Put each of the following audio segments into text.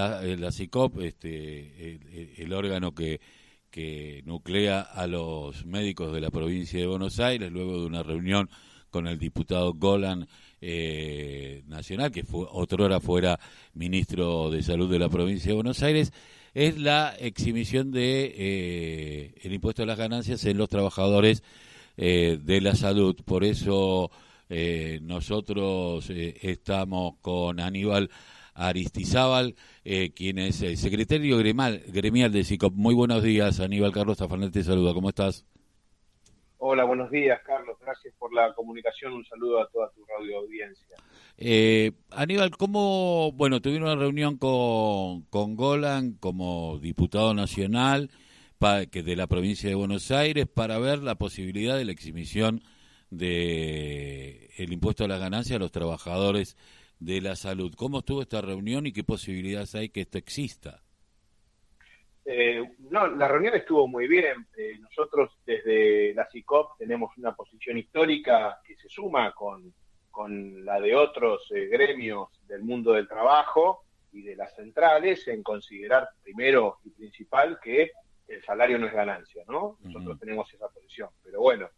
la, la CICOP, este, el, órgano que, que nuclea a los médicos de la provincia de Buenos Aires, luego de una reunión con el diputado Golan eh, Nacional, que fue otrora fuera ministro de Salud de la provincia de Buenos Aires, es la exhibición de eh, el impuesto a las ganancias en los trabajadores eh, de la salud. Por eso eh, nosotros estamos con Aníbal Aristizábal, quien es secretario gremial, gremial de SICOP. Muy buenos días, Aníbal Carlos Tafanel te saluda. ¿Cómo estás? Hola, buenos días, Carlos. Gracias por la comunicación. Un saludo a toda tu radio audiencia. Eh, Aníbal, ¿cómo, bueno, tuvieron una reunión con, con Golan como diputado nacional que de la provincia de Buenos Aires para ver la posibilidad de la exhibición de el impuesto a la ganancia a los trabajadores de la salud. ¿Cómo estuvo esta reunión y qué posibilidades hay que esto exista? Eh, no, la reunión estuvo muy bien. Eh, nosotros desde la CICOP tenemos una posición histórica que se suma con, con la de otros eh, gremios del mundo del trabajo y de las centrales en considerar primero y principal que el salario no es ganancia, ¿no? Nosotros tenemos esa posición. Pero bueno,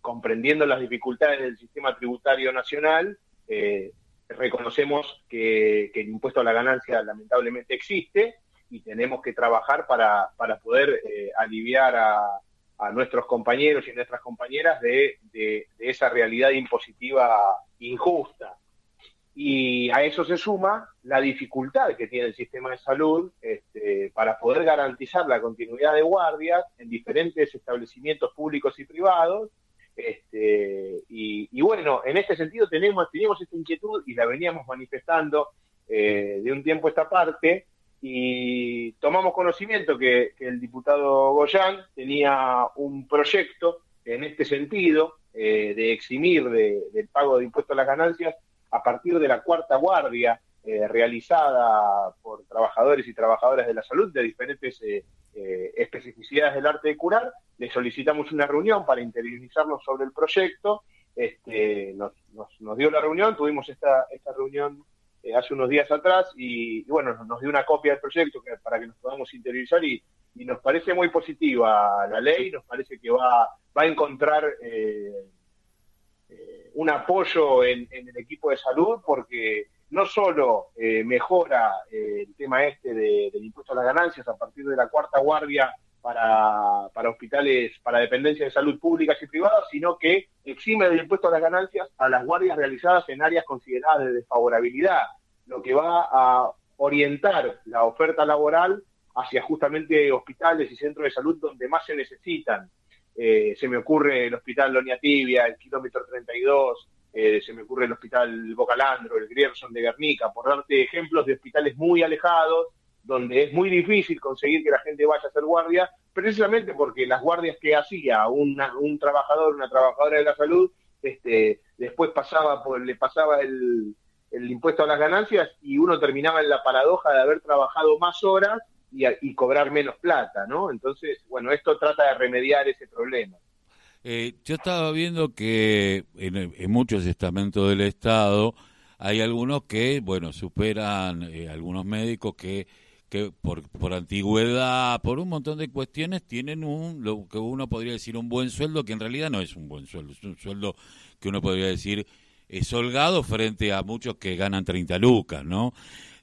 comprendiendo las dificultades del sistema tributario nacional, reconocemos que, el impuesto a la ganancia lamentablemente existe y tenemos que trabajar para, para poder eh, aliviar a, a, nuestros compañeros y nuestras compañeras de, de, esa realidad impositiva injusta. Y a eso se suma la dificultad que tiene el sistema de salud este, para poder garantizar la continuidad de guardias en diferentes establecimientos públicos y privados. Este, y, y, bueno, en este sentido tenemos, teníamos esta inquietud y la veníamos manifestando eh, de un tiempo a esta parte, y tomamos conocimiento que, el diputado Goyán tenía un proyecto en este sentido eh, de eximir del pago de impuestos a las ganancias a partir de la cuarta guardia eh, realizada por trabajadores y trabajadoras de la salud de diferentes eh, especificidades del arte de curar. Le solicitamos una reunión para interiorizarnos sobre el proyecto. Este, nos, nos, dio la reunión, tuvimos esta, esta reunión eh, hace unos días atrás y, bueno, nos dio una copia del proyecto para que nos podamos interiorizar y, nos parece muy positiva la ley, nos parece que va, va a encontrar eh, eh, un apoyo en, el equipo de salud porque no solo mejora el tema este del impuesto a las ganancias a partir de la cuarta guardia para, para hospitales, para dependencias de salud públicas y privadas, sino que exime del impuesto a las ganancias a las guardias realizadas en áreas consideradas de desfavorabilidad, lo que va a orientar la oferta laboral hacia justamente hospitales y centros de salud donde más se necesitan. Eh, se me ocurre el Hospital Lonia Tibia, el kilómetro 32, eh, se me ocurre el Hospital Bocalandro, el Grierson de Guernica, por darte ejemplos de hospitales muy alejados donde es muy difícil conseguir que la gente vaya a hacer guardia, precisamente porque las guardias que hacía un trabajador, una trabajadora de la salud, este, después pasaba por, le pasaba el, impuesto a las ganancias y uno terminaba en la paradoja de haber trabajado más horas y, cobrar menos plata, ¿no? Entonces, bueno, esto trata de remediar ese problema. Eh, yo estaba viendo que en, muchos estamentos del Estado hay algunos que, bueno, superan, eh, algunos médicos que que por, por antigüedad, por un montón de cuestiones, tienen un, lo que uno podría decir un buen sueldo, que en realidad no es un buen sueldo, es un sueldo que uno podría decir es holgado frente a muchos que ganan 30 lucas, ¿no?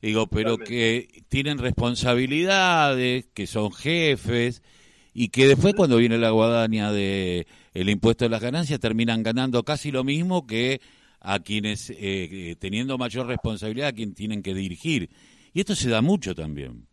Digo, pero que tienen responsabilidades, que son jefes, y que después cuando viene la guadaña de el impuesto de las ganancias terminan ganando casi lo mismo que a quienes, eh, eh, teniendo mayor responsabilidad, a quien tienen que dirigir. Y esto se da mucho también.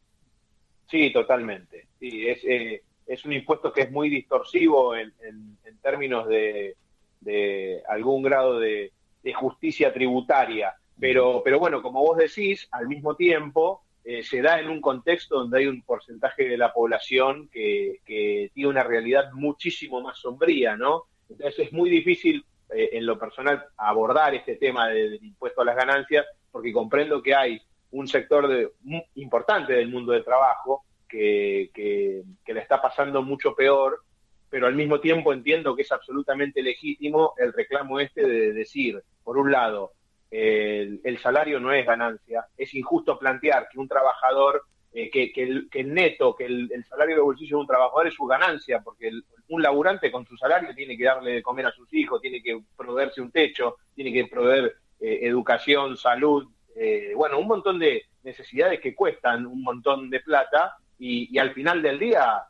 Sí, totalmente. Sí, es, eh, es un impuesto que es muy distorsivo en, en, términos de, de, algún grado de, justicia tributaria. Pero, pero bueno, como vos decís, al mismo tiempo eh, se da en un contexto donde hay un porcentaje de la población que, que tiene una realidad muchísimo más sombría, ¿no? Entonces es muy difícil eh, en lo personal abordar este tema del impuesto a las ganancias porque comprendo que hay un sector de, importante del mundo del trabajo que, que, le está pasando mucho peor, pero al mismo tiempo entiendo que es absolutamente legítimo el reclamo este de decir, por un lado, el, salario no es ganancia. Es injusto plantear que un trabajador, eh, que, el, neto, que el, salario de bolsillo de un trabajador es su ganancia, porque un laburante con su salario tiene que darle de comer a sus hijos, tiene que proveerse un techo, tiene que proveer eh, educación, salud, eh, bueno, un montón de necesidades que cuestan un montón de plata y, al final del día,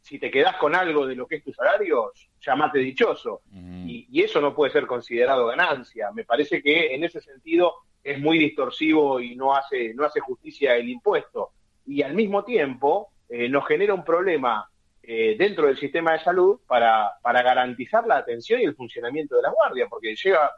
si te quedas con algo de lo que es tu salario, llamate dichoso. Y, y, eso no puede ser considerado ganancia. Me parece que en ese sentido es muy distorsivo y no hace, no hace justicia el impuesto. Y al mismo tiempo eh, nos genera un problema eh, dentro del sistema de salud para, para garantizar la atención y el funcionamiento de la guardia, porque llega,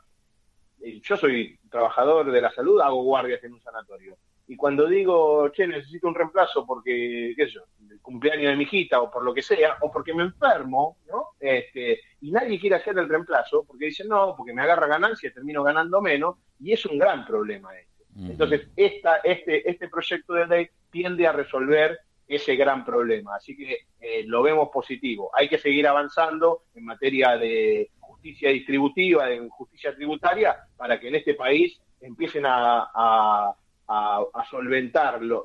eh, yo soy trabajador de la salud, hago guardias en un sanatorio y cuando digo, che, necesito un reemplazo porque, qué sé yo, el cumpleaños de mi hijita o por lo que sea, o porque me enfermo, ¿no? Este, y nadie quiere hacer el reemplazo porque dicen, no, porque me agarra ganancia, termino ganando menos, y es un gran problema este. Entonces, esta, este, este proyecto de ley tiende a resolver ese gran problema. Así que eh, lo vemos positivo. Hay que seguir avanzando en materia de justicia distributiva, de justicia tributaria, para que en este país empiecen a a, solventar los,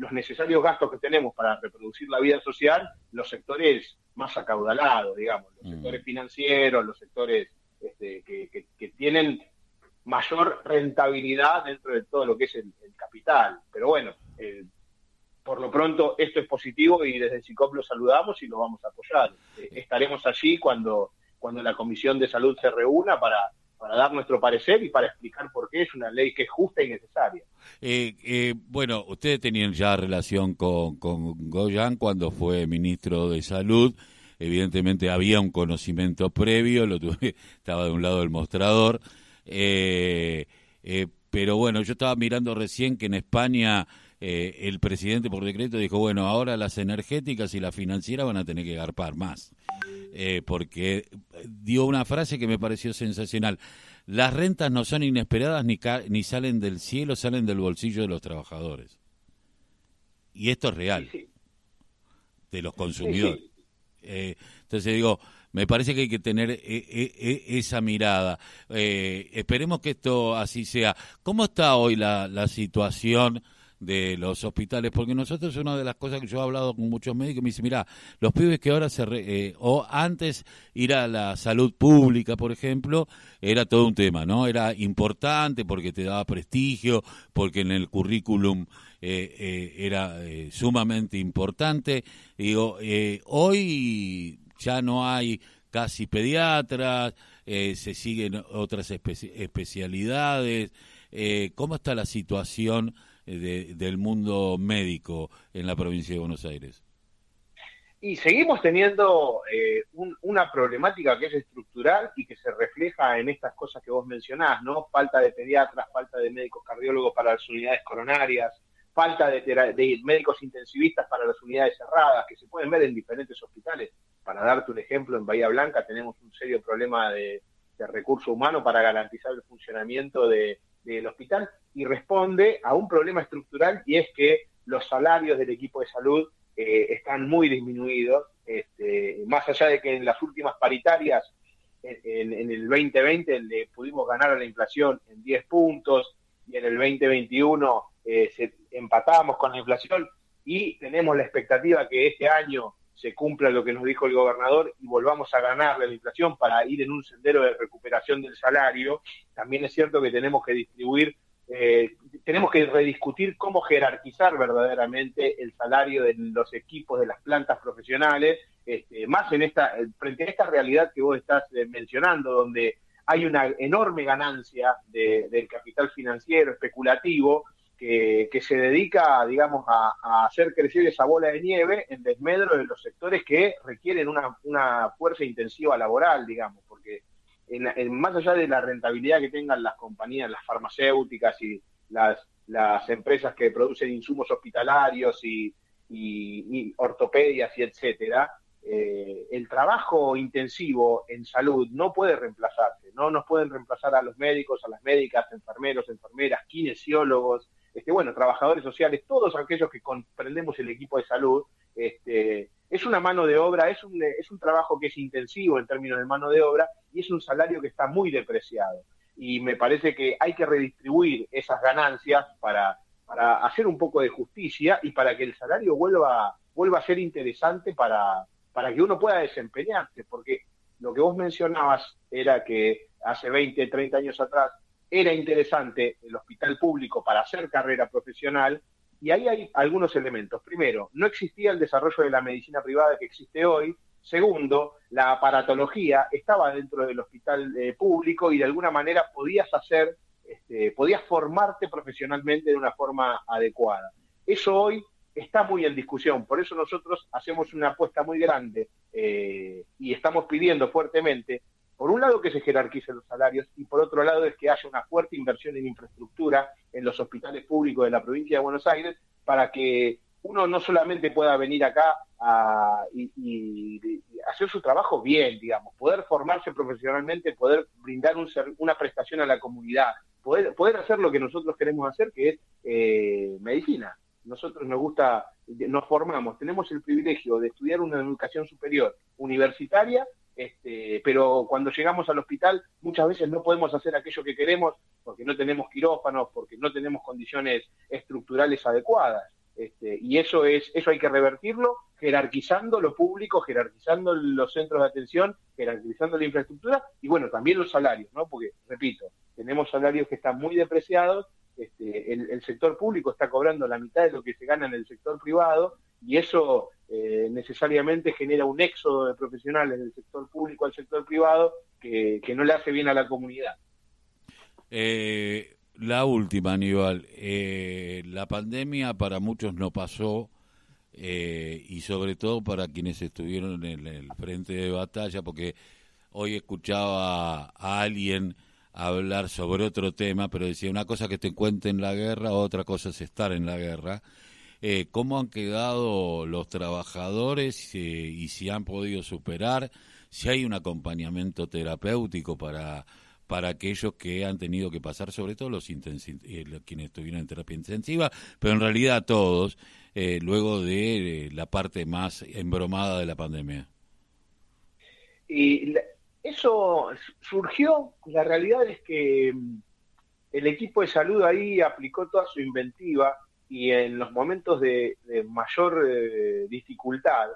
los necesarios gastos que tenemos para reproducir la vida social los sectores más acaudalados, digamos, los mm. sectores financieros, los sectores este, que, que, tienen mayor rentabilidad dentro de todo lo que es el, capital. Pero bueno, eh, por lo pronto esto es positivo y desde CICOP lo saludamos y lo vamos a apoyar. Eh, estaremos allí cuando, cuando la Comisión de Salud se reúna para para dar nuestro parecer y para explicar por qué es una ley que es justa y necesaria. Eh, eh, bueno, ustedes tenían ya relación con, con Goyan cuando fue ministro de Salud. Evidentemente había un conocimiento previo, lo tuve, estaba de un lado del mostrador. Eh, pero bueno, yo estaba mirando recién que en España el presidente por decreto dijo, bueno, ahora las energéticas y las financieras van a tener que garpar más. Eh, porque dio una frase que me pareció sensacional. Las rentas no son inesperadas ni, ni salen del cielo, salen del bolsillo de los trabajadores. Y esto es real, de los consumidores. Eh, entonces digo, me parece que hay que tener eh, esa mirada. esperemos que esto así sea. ¿Cómo está hoy la, la situación? De los hospitales, porque nosotros una de las cosas que yo he hablado con muchos médicos, me dice, mira, los pibes que ahora se, eh, o antes ir a la salud pública, por ejemplo, era todo un tema, ¿no? Era importante porque te daba prestigio, porque en el currículum eh, eh, era sumamente importante. Digo, hoy ya no hay casi pediatras, se siguen otras especialidades. ¿Cómo está la situación? Eh, del mundo médico en la provincia de Buenos Aires? Y seguimos teniendo eh, una problemática que es estructural y que se refleja en estas cosas que vos mencionás, ¿no? Falta de pediatras, falta de médicos cardiólogos para las unidades coronarias, falta de, médicos intensivistas para las unidades cerradas, que se pueden ver en diferentes hospitales. Para darte un ejemplo, en Bahía Blanca tenemos un serio problema de, de recurso humano para garantizar el funcionamiento de, del hospital y responde a un problema estructural y es que los salarios del equipo de salud eh, están muy disminuidos, este, más allá de que en las últimas paritarias en, el 2020 le pudimos ganar a la inflación en 10 puntos y en el 2021 eh, se, empatamos con la inflación y tenemos la expectativa que este año se cumpla lo que nos dijo el gobernador y volvamos a ganarle la inflación para ir en un sendero de recuperación del salario, también es cierto que tenemos que distribuir, eh, tenemos que rediscutir cómo jerarquizar verdaderamente el salario de los equipos de las plantas profesionales, este, más en esta, frente a esta realidad que vos estás eh, mencionando, donde hay una enorme ganancia del capital financiero especulativo, que, se dedica, digamos, a, hacer crecer esa bola de nieve en desmedro de los sectores que requieren una, fuerza intensiva laboral, digamos, porque en, más allá de la rentabilidad que tengan las compañías, las farmacéuticas y las, las empresas que producen insumos hospitalarios y, y, ortopedias y etcétera, eh, el trabajo intensivo en salud no puede reemplazarse, no nos pueden reemplazar a los médicos, a las médicas, enfermeros, enfermeras, kinesiólogos, este, bueno, trabajadores sociales, todos aquellos que comprendemos el equipo de salud, este, es una mano de obra, es un, es un trabajo que es intensivo en términos de mano de obra y es un salario que está muy depreciado. y me parece que hay que redistribuir esas ganancias para, hacer un poco de justicia y para que el salario vuelva, vuelva a ser interesante para que uno pueda desempeñarse, porque lo que vos mencionabas era que hace 20, 30 años atrás era interesante el hospital público para hacer carrera profesional y ahí hay algunos elementos. Primero, no existía el desarrollo de la medicina privada que existe hoy. Segundo, la aparatología estaba dentro del hospital eh, público y de alguna manera podías hacer, este, podías formarte profesionalmente de una forma adecuada. Eso hoy está muy en discusión, por eso nosotros hacemos una apuesta muy grande eh, y estamos pidiendo fuertemente por un lado que se jerarquicen los salarios y por otro lado es que haya una fuerte inversión en infraestructura en los hospitales públicos de la provincia de Buenos Aires para que uno no solamente pueda venir acá a, y, hacer su trabajo bien, digamos, poder formarse profesionalmente, poder brindar una prestación a la comunidad, poder, poder hacer lo que nosotros queremos hacer, que es eh, medicina. Nosotros nos gusta, nos formamos, tenemos el privilegio de estudiar una educación superior universitaria este, pero cuando llegamos al hospital muchas veces no podemos hacer aquello que queremos porque no tenemos quirófanos, porque no tenemos condiciones estructurales adecuadas. Este, y eso es, eso hay que revertirlo, jerarquizando lo público, jerarquizando los centros de atención, jerarquizando la infraestructura y bueno, también los salarios, ¿no? Porque, repito, tenemos salarios que están muy depreciados, este, el sector público está cobrando la mitad de lo que se gana en el sector privado y eso eh, necesariamente genera un éxodo de profesionales del sector público al sector privado que, no le hace bien a la comunidad. Eh, la última, Aníbal. Eh, la pandemia para muchos no pasó y sobre todo para quienes estuvieron en el frente de batalla, porque hoy escuchaba a alguien hablar sobre otro tema, pero decía una cosa que te cuenten la guerra, otra cosa es estar en la guerra eh, cómo han quedado los trabajadores eh, y si han podido superar, si hay un acompañamiento terapéutico para para aquellos que han tenido que pasar, sobre todo los eh, quienes estuvieron en terapia intensiva, pero en realidad todos, eh, luego de la parte más embromada de la pandemia. Y eso surgió, la realidad es que mm, el equipo de salud ahí aplicó toda su inventiva y en los momentos de, mayor eh, dificultad,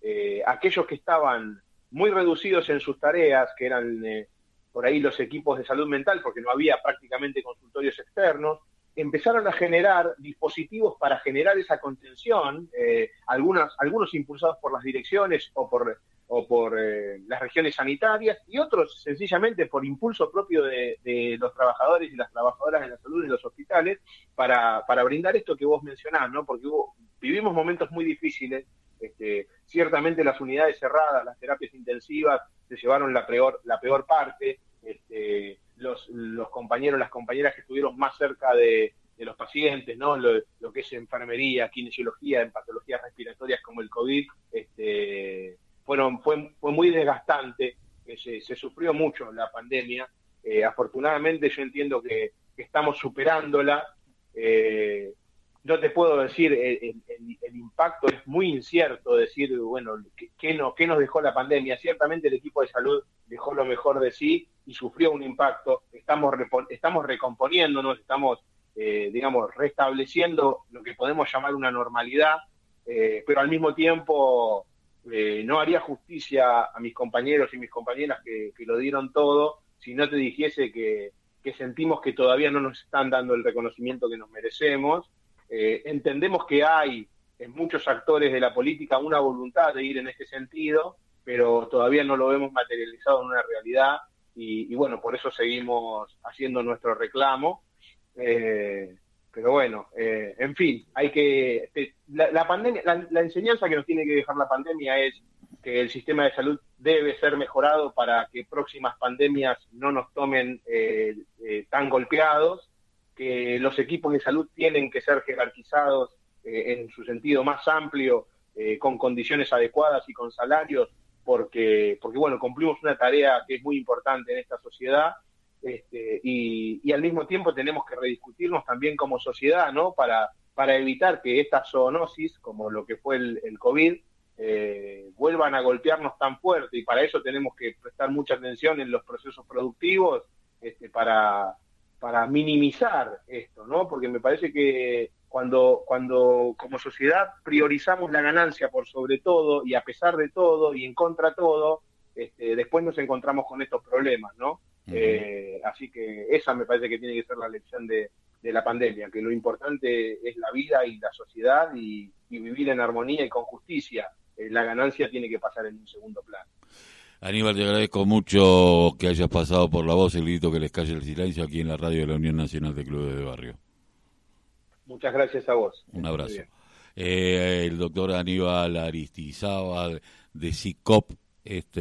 eh, aquellos que estaban muy reducidos en sus tareas, que eran eh, por ahí los equipos de salud mental, porque no había prácticamente consultorios externos, empezaron a generar dispositivos para generar esa contención, algunos, algunos impulsados por las direcciones o por o por eh, las regiones sanitarias y otros sencillamente por impulso propio de, los trabajadores y las trabajadoras de la salud en los hospitales para, para brindar esto que vos mencionás, ¿no? Porque vivimos momentos muy difíciles, este, ciertamente las unidades cerradas, las terapias intensivas se llevaron la peor, la peor parte, este, los, los compañeros, las compañeras que estuvieron más cerca de, los pacientes, ¿no? Lo, lo, que es enfermería, kinesiología, en patologías respiratorias como el COVID, este, fueron, fue, muy desgastante, se, se sufrió mucho la pandemia. Eh, afortunadamente yo entiendo que, estamos superándola. Eh, no te puedo decir, el, impacto es muy incierto decir, bueno, ¿qué, no, ¿qué nos dejó la pandemia? Ciertamente el equipo de salud dejó lo mejor de sí y sufrió un impacto. Estamos, estamos recomponiéndonos, estamos, eh, digamos, restableciendo lo que podemos llamar una normalidad, pero al mismo tiempo eh, no haría justicia a mis compañeros y mis compañeras que, lo dieron todo si no te dijese que, sentimos que todavía no nos están dando el reconocimiento que nos merecemos. Eh, entendemos que hay en muchos actores de la política una voluntad de ir en este sentido, pero todavía no lo vemos materializado en una realidad y, bueno, por eso seguimos haciendo nuestro reclamo. Eh, pero bueno, eh, en fin, hay que este, la, pandemia, la, enseñanza que nos tiene que dejar la pandemia es que el sistema de salud debe ser mejorado para que próximas pandemias no nos tomen eh, eh, tan golpeados, que los equipos de salud tienen que ser jerarquizados en su sentido más amplio, con condiciones adecuadas y con salarios, porque, porque bueno, cumplimos una tarea que es muy importante en esta sociedad este, y, al mismo tiempo tenemos que rediscutirnos también como sociedad, ¿no? Para, para evitar que estas zoonosis, como lo que fue el, COVID, eh, vuelvan a golpearnos tan fuerte y para eso tenemos que prestar mucha atención en los procesos productivos este, para, para minimizar esto, ¿no? Porque me parece que cuando, cuando como sociedad priorizamos la ganancia por sobre todo y a pesar de todo y en contra de todo, este, después nos encontramos con estos problemas, ¿no? Eh, así que esa me parece que tiene que ser la lección de, la pandemia, que lo importante es la vida y la sociedad y, vivir en armonía y con justicia. Eh, la ganancia tiene que pasar en un segundo plano. Aníbal, te agradezco mucho que hayas pasado por la voz el grito que les calle el silencio aquí en la radio de la Unión Nacional de Clubes de Barrio. Muchas gracias a vos. Un abrazo. Eh, el doctor Aníbal Aristizábal de CICOP. Este,